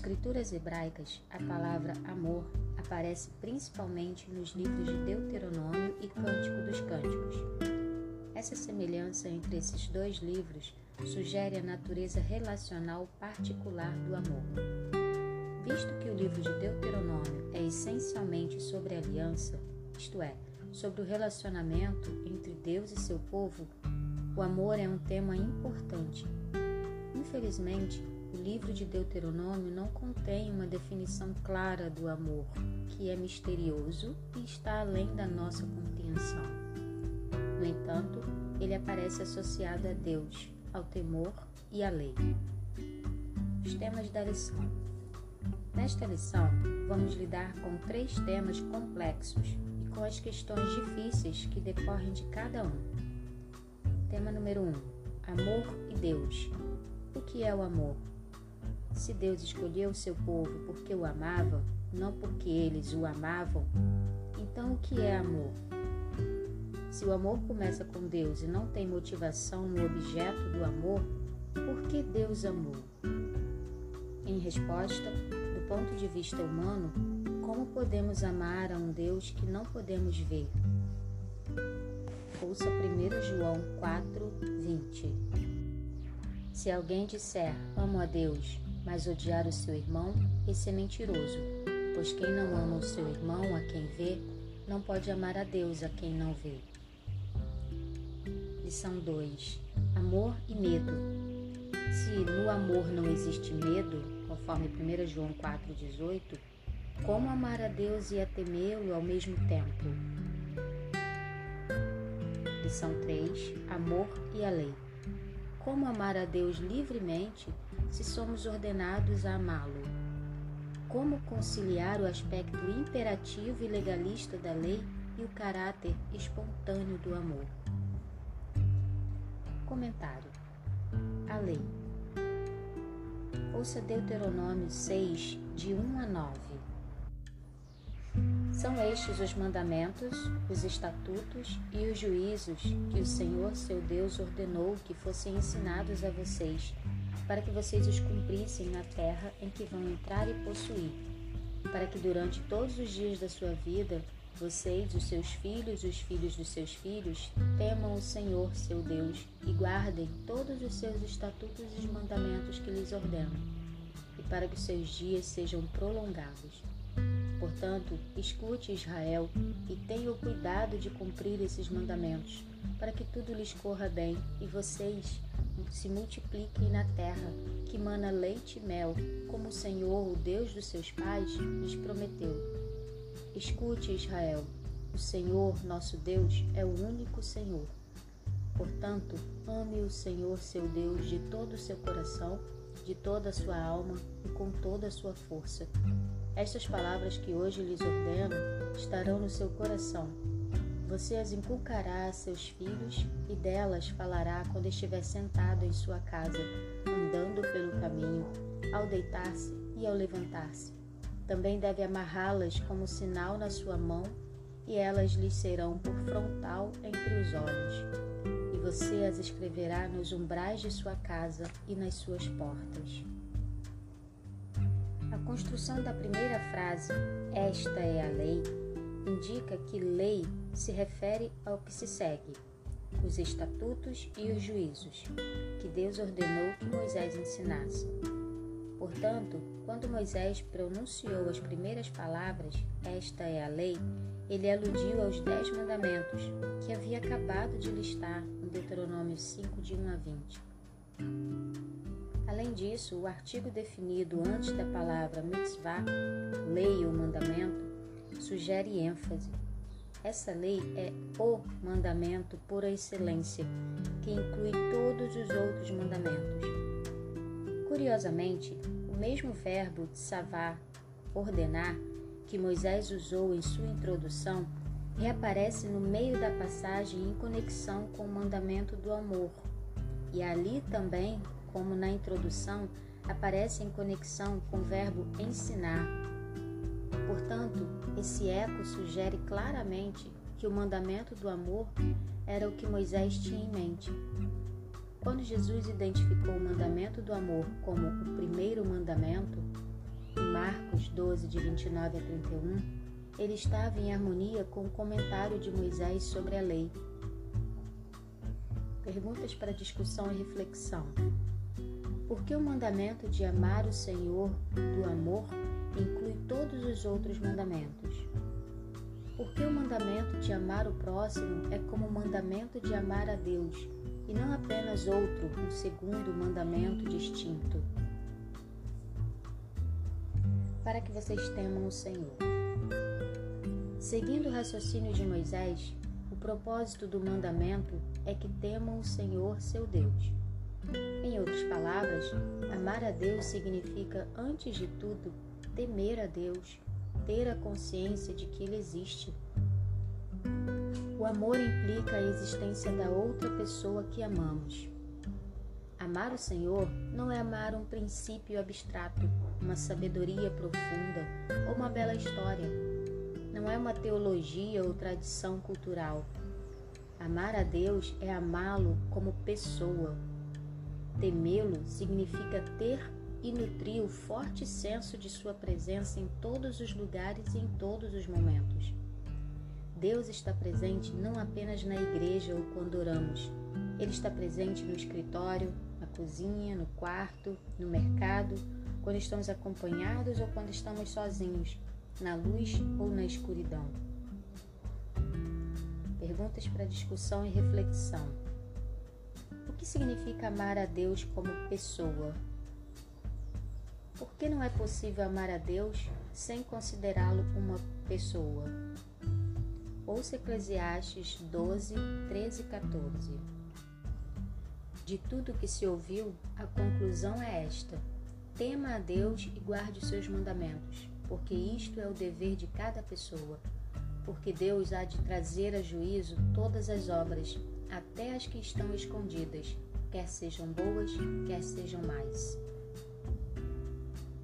Escrituras hebraicas, a palavra amor aparece principalmente nos livros de Deuteronômio e Cântico dos Cânticos. Essa semelhança entre esses dois livros sugere a natureza relacional particular do amor. Visto que o livro de Deuteronômio é essencialmente sobre aliança, isto é, sobre o relacionamento entre Deus e seu povo, o amor é um tema importante. Infelizmente, o livro de Deuteronômio não contém uma definição clara do amor, que é misterioso e está além da nossa compreensão. No entanto, ele aparece associado a Deus, ao temor e à lei. Os temas da lição. Nesta lição, vamos lidar com três temas complexos e com as questões difíceis que decorrem de cada um. Tema número 1: um, Amor e Deus. O que é o amor? Se Deus escolheu o seu povo porque o amava, não porque eles o amavam, então o que é amor? Se o amor começa com Deus e não tem motivação no objeto do amor, por que Deus amou? Em resposta, do ponto de vista humano, como podemos amar a um Deus que não podemos ver? Ouça 1 João 4, 20. Se alguém disser amo a Deus, mas odiar o seu irmão, esse é mentiroso, pois quem não ama o seu irmão a quem vê, não pode amar a Deus a quem não vê. Lição 2: Amor e medo. Se no amor não existe medo, conforme 1 João 4,18, como amar a Deus e a temê-lo ao mesmo tempo? Lição 3: Amor e a lei. Como amar a Deus livremente se somos ordenados a amá-lo? Como conciliar o aspecto imperativo e legalista da lei e o caráter espontâneo do amor? Comentário: A lei. Ouça Deuteronômio 6, de 1 a 9. São estes os mandamentos, os estatutos e os juízos que o Senhor seu Deus ordenou que fossem ensinados a vocês, para que vocês os cumprissem na terra em que vão entrar e possuir, para que durante todos os dias da sua vida vocês, os seus filhos os filhos dos seus filhos, temam o Senhor, seu Deus, e guardem todos os seus estatutos e os mandamentos que lhes ordeno, e para que os seus dias sejam prolongados. Portanto, escute Israel e tenha o cuidado de cumprir esses mandamentos, para que tudo lhes corra bem e vocês se multipliquem na terra, que mana leite e mel, como o Senhor, o Deus dos seus pais, lhes prometeu Escute, Israel: o Senhor, nosso Deus, é o único Senhor. Portanto, ame o Senhor, seu Deus, de todo o seu coração, de toda a sua alma e com toda a sua força. Estas palavras que hoje lhes ordeno estarão no seu coração. Você as inculcará a seus filhos e delas falará quando estiver sentado em sua casa, andando pelo caminho, ao deitar-se e ao levantar-se também deve amarrá-las como sinal na sua mão, e elas lhe serão por frontal entre os olhos. E você as escreverá nos umbrais de sua casa e nas suas portas. A construção da primeira frase, esta é a lei, indica que lei se refere ao que se segue, os estatutos e os juízos, que Deus ordenou que Moisés ensinasse. Portanto, quando Moisés pronunciou as primeiras palavras, esta é a lei, ele aludiu aos dez mandamentos que havia acabado de listar em Deuteronômio 5, de 1 a 20. Além disso, o artigo definido antes da palavra mitzvah, lei ou mandamento, sugere ênfase. Essa lei é o mandamento por excelência, que inclui todos os outros mandamentos. Curiosamente, o mesmo verbo tsavar, ordenar, que Moisés usou em sua introdução, reaparece no meio da passagem em conexão com o mandamento do amor. E ali também, como na introdução, aparece em conexão com o verbo ensinar. Portanto, esse eco sugere claramente que o mandamento do amor era o que Moisés tinha em mente, quando Jesus identificou o mandamento do amor como o primeiro mandamento, 12, de 29 a 31, ele estava em harmonia com o comentário de Moisés sobre a lei. Perguntas para discussão e reflexão. Por que o mandamento de amar o Senhor do amor inclui todos os outros mandamentos? Porque o mandamento de amar o próximo é como o mandamento de amar a Deus, e não apenas outro, um segundo mandamento distinto. Para que vocês temam o Senhor. Seguindo o raciocínio de Moisés, o propósito do mandamento é que temam o Senhor seu Deus. Em outras palavras, amar a Deus significa, antes de tudo, temer a Deus ter a consciência de que ele existe. O amor implica a existência da outra pessoa que amamos. Amar o Senhor não é amar um princípio abstrato, uma sabedoria profunda ou uma bela história. Não é uma teologia ou tradição cultural. Amar a Deus é amá-lo como pessoa. Temê-lo significa ter e nutria o forte senso de sua presença em todos os lugares e em todos os momentos. Deus está presente não apenas na igreja ou quando oramos. Ele está presente no escritório, na cozinha, no quarto, no mercado, quando estamos acompanhados ou quando estamos sozinhos, na luz ou na escuridão. Perguntas para discussão e reflexão. O que significa amar a Deus como pessoa? Por que não é possível amar a Deus sem considerá-lo uma pessoa? Ouça Eclesiastes 12, 13 e 14. De tudo que se ouviu, a conclusão é esta: tema a Deus e guarde os seus mandamentos, porque isto é o dever de cada pessoa. Porque Deus há de trazer a juízo todas as obras, até as que estão escondidas, quer sejam boas, quer sejam más.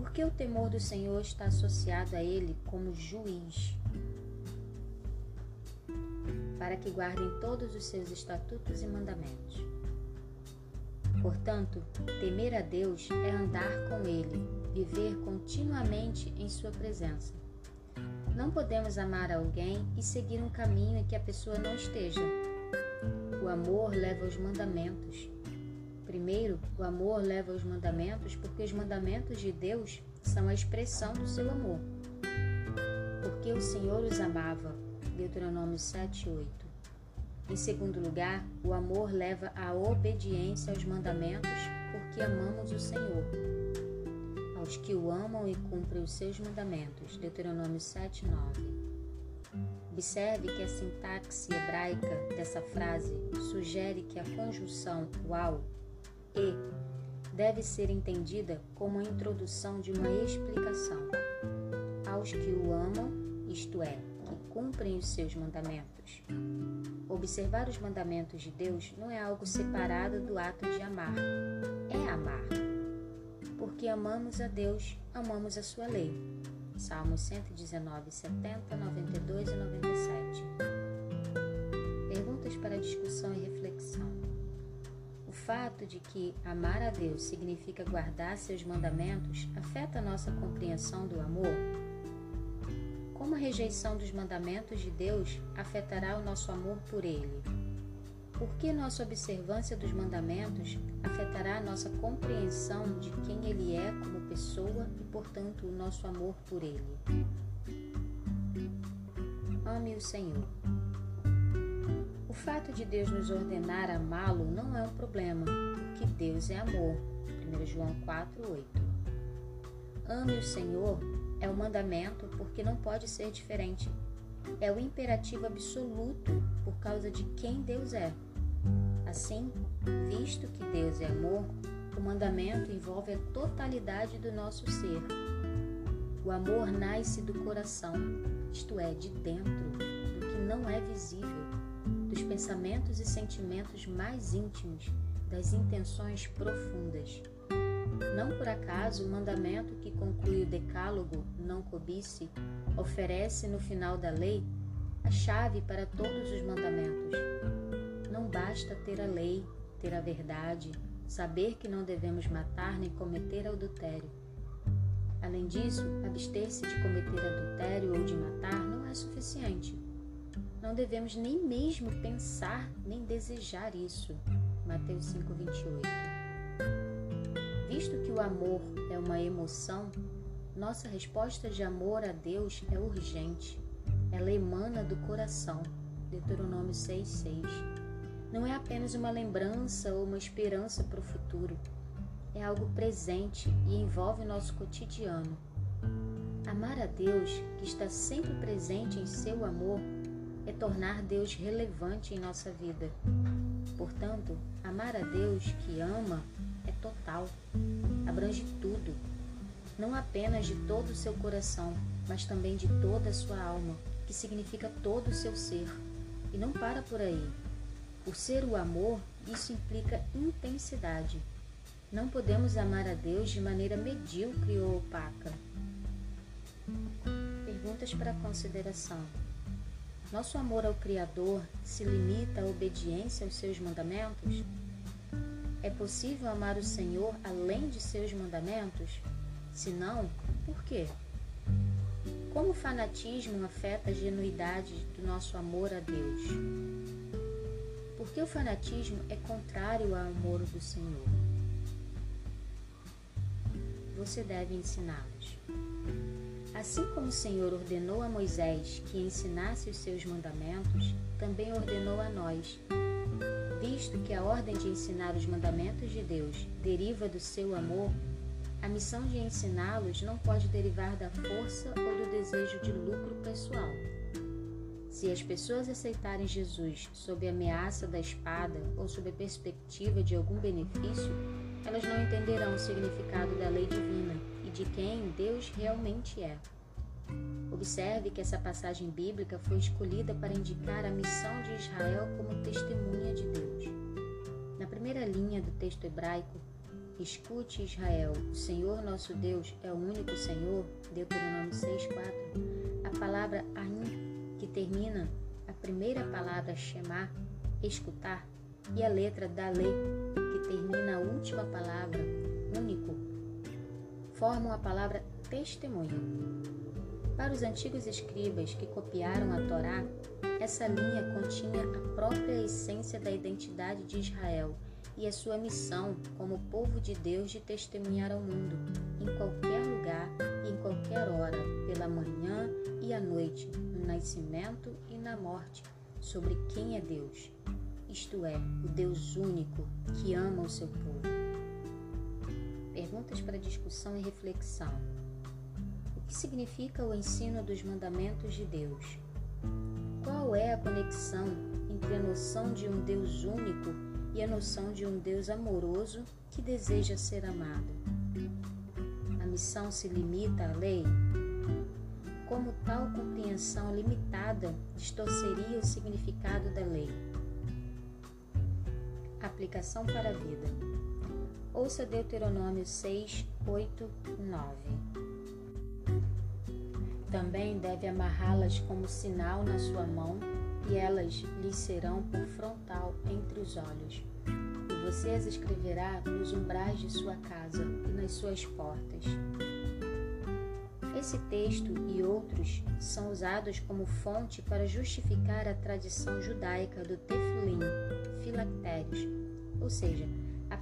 Por que o temor do Senhor está associado a Ele como juiz? Para que guardem todos os seus estatutos e mandamentos. Portanto, temer a Deus é andar com Ele, viver continuamente em Sua presença. Não podemos amar alguém e seguir um caminho em que a pessoa não esteja. O amor leva aos mandamentos, Primeiro, o amor leva aos mandamentos porque os mandamentos de Deus são a expressão do seu amor. Porque o Senhor os amava. Deuteronômio 7, 8. Em segundo lugar, o amor leva à obediência aos mandamentos porque amamos o Senhor. Aos que o amam e cumprem os seus mandamentos. Deuteronômio 7, 9. Observe que a sintaxe hebraica dessa frase sugere que a conjunção uau e deve ser entendida como a introdução de uma explicação. Aos que o amam, isto é, que cumprem os seus mandamentos. Observar os mandamentos de Deus não é algo separado do ato de amar, é amar. Porque amamos a Deus, amamos a sua lei. Salmos 119, 70, 92 e 97. Perguntas para discussão e fato de que amar a Deus significa guardar seus mandamentos afeta nossa compreensão do amor? Como a rejeição dos mandamentos de Deus afetará o nosso amor por Ele? Por que nossa observância dos mandamentos afetará nossa compreensão de quem Ele é como pessoa e, portanto, o nosso amor por Ele? Ame o Senhor. O fato de Deus nos ordenar amá-lo não é um problema, porque Deus é amor. 1 João 4:8. Ame o Senhor é o mandamento porque não pode ser diferente. É o imperativo absoluto por causa de quem Deus é. Assim, visto que Deus é amor, o mandamento envolve a totalidade do nosso ser. O amor nasce do coração, isto é, de dentro, do que não é visível dos pensamentos e sentimentos mais íntimos, das intenções profundas. Não por acaso o mandamento que conclui o Decálogo, não cobice, oferece no final da lei a chave para todos os mandamentos. Não basta ter a lei, ter a verdade, saber que não devemos matar nem cometer adultério. Além disso, abster-se de cometer adultério ou de matar. Não devemos nem mesmo pensar nem desejar isso. Mateus 5:28. Visto que o amor é uma emoção, nossa resposta de amor a Deus é urgente. Ela emana do coração. Deuteronômio 6:6. Não é apenas uma lembrança ou uma esperança para o futuro é algo presente e envolve o nosso cotidiano. Amar a Deus, que está sempre presente em seu amor, é tornar Deus relevante em nossa vida. Portanto, amar a Deus que ama é total, abrange tudo, não apenas de todo o seu coração, mas também de toda a sua alma, que significa todo o seu ser. E não para por aí. Por ser o amor, isso implica intensidade. Não podemos amar a Deus de maneira medíocre ou opaca. Perguntas para consideração. Nosso amor ao Criador se limita à obediência aos seus mandamentos? É possível amar o Senhor além de seus mandamentos? Se não, por quê? Como o fanatismo afeta a genuidade do nosso amor a Deus? Porque o fanatismo é contrário ao amor do Senhor você deve ensiná-los. Assim como o Senhor ordenou a Moisés que ensinasse os seus mandamentos, também ordenou a nós. Visto que a ordem de ensinar os mandamentos de Deus deriva do seu amor, a missão de ensiná-los não pode derivar da força ou do desejo de lucro pessoal. Se as pessoas aceitarem Jesus sob a ameaça da espada ou sob a perspectiva de algum benefício, elas não entenderão o significado da lei divina e de quem Deus realmente é. Observe que essa passagem bíblica foi escolhida para indicar a missão de Israel como testemunha de Deus. Na primeira linha do texto hebraico, Escute Israel, o Senhor nosso Deus é o único Senhor, Deuteronômio 6,4. A palavra Ain, que termina a primeira palavra Shema, escutar, e a letra da lei, termina a última palavra, único, formam a palavra testemunho. Para os antigos escribas que copiaram a Torá, essa linha continha a própria essência da identidade de Israel e a sua missão como povo de Deus de testemunhar ao mundo, em qualquer lugar e em qualquer hora, pela manhã e à noite, no nascimento e na morte, sobre quem é Deus isto é, o Deus único que ama o seu povo. Perguntas para discussão e reflexão. O que significa o ensino dos mandamentos de Deus? Qual é a conexão entre a noção de um Deus único e a noção de um Deus amoroso que deseja ser amado? A missão se limita à lei? Como tal compreensão limitada distorceria o significado da lei? Aplicação para a vida. Ouça Deuteronômio 6, 8, 9. Também deve amarrá-las como sinal na sua mão, e elas lhe serão por frontal entre os olhos. E você as escreverá nos umbrais de sua casa e nas suas portas. Esse texto e outros são usados como fonte para justificar a tradição judaica do tefilim, filactérios, ou seja,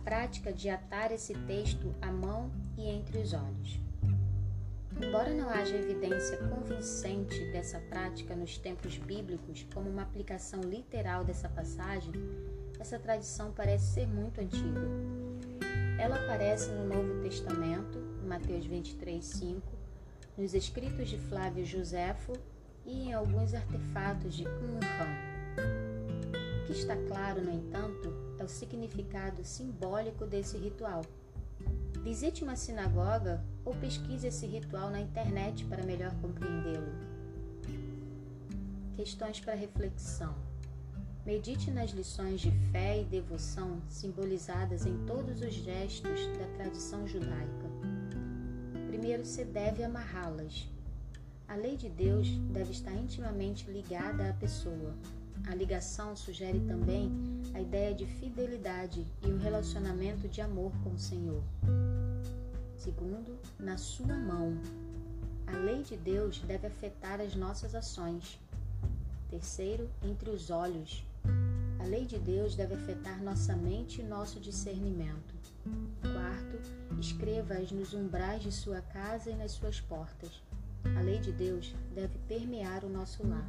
prática de atar esse texto à mão e entre os olhos. Embora não haja evidência convincente dessa prática nos tempos bíblicos como uma aplicação literal dessa passagem, essa tradição parece ser muito antiga. Ela aparece no Novo Testamento, Mateus 23, 5, nos escritos de Flávio Joséfo e em alguns artefatos de Qumran. O que está claro, no entanto, o significado simbólico desse ritual. Visite uma sinagoga ou pesquise esse ritual na internet para melhor compreendê-lo. Questões para reflexão. Medite nas lições de fé e devoção simbolizadas em todos os gestos da tradição judaica primeiro se deve amarrá-las. A lei de Deus deve estar intimamente ligada à pessoa. A ligação sugere também a ideia de fidelidade e um relacionamento de amor com o Senhor. Segundo, na sua mão. A lei de Deus deve afetar as nossas ações. Terceiro, entre os olhos. A lei de Deus deve afetar nossa mente e nosso discernimento. Quarto, escreva-as nos umbrais de sua casa e nas suas portas. A lei de Deus deve permear o nosso lar.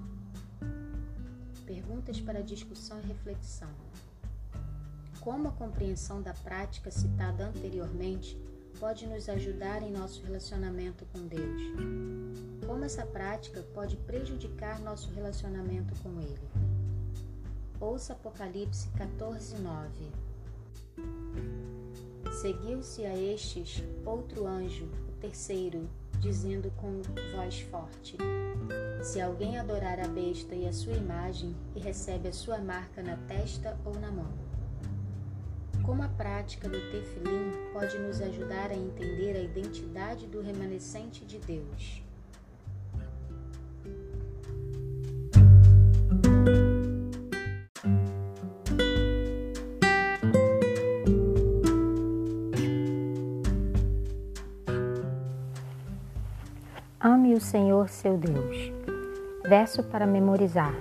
Perguntas para discussão e reflexão. Como a compreensão da prática citada anteriormente pode nos ajudar em nosso relacionamento com Deus? Como essa prática pode prejudicar nosso relacionamento com Ele? Ouça Apocalipse 14, 9. Seguiu-se a estes outro anjo, o terceiro, dizendo com voz forte: Se alguém adorar a besta e a sua imagem e recebe a sua marca na testa ou na mão, como a prática do tefilim pode nos ajudar a entender a identidade do remanescente de Deus? Senhor seu Deus. Verso para memorizar.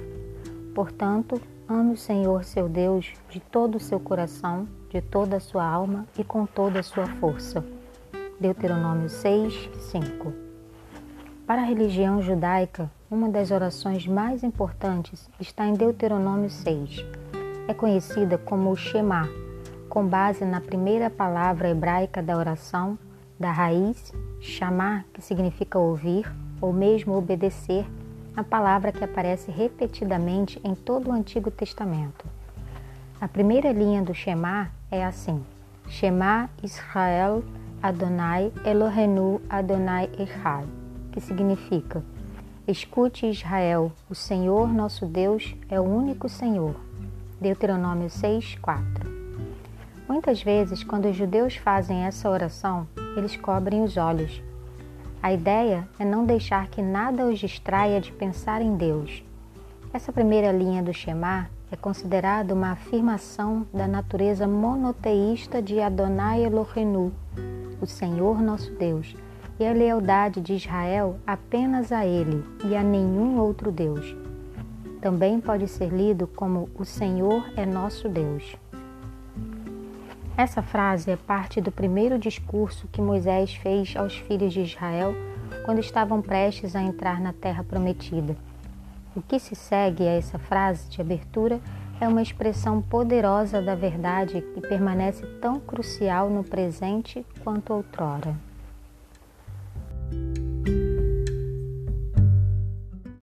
Portanto, ame o Senhor seu Deus de todo o seu coração de toda a sua alma e com toda a sua força. Deuteronômio 6, 5. Para a religião judaica, uma das orações mais importantes está em Deuteronômio 6. É conhecida como o Shema, com base na primeira palavra hebraica da oração, da raiz chamar, que significa ouvir ou mesmo obedecer, a palavra que aparece repetidamente em todo o Antigo Testamento. A primeira linha do Shema é assim: Shema Israel Adonai Elohenu Adonai Echad, que significa: Escute Israel, o Senhor nosso Deus é o único Senhor. Deuteronômio 6, 4. Muitas vezes, quando os judeus fazem essa oração, eles cobrem os olhos. A ideia é não deixar que nada os distraia de pensar em Deus. Essa primeira linha do Shema é considerado uma afirmação da natureza monoteísta de Adonai Elohenu, o Senhor nosso Deus, e a lealdade de Israel apenas a Ele e a nenhum outro Deus. Também pode ser lido como O Senhor é nosso Deus. Essa frase é parte do primeiro discurso que Moisés fez aos filhos de Israel quando estavam prestes a entrar na terra prometida. O que se segue a essa frase de abertura é uma expressão poderosa da verdade que permanece tão crucial no presente quanto outrora.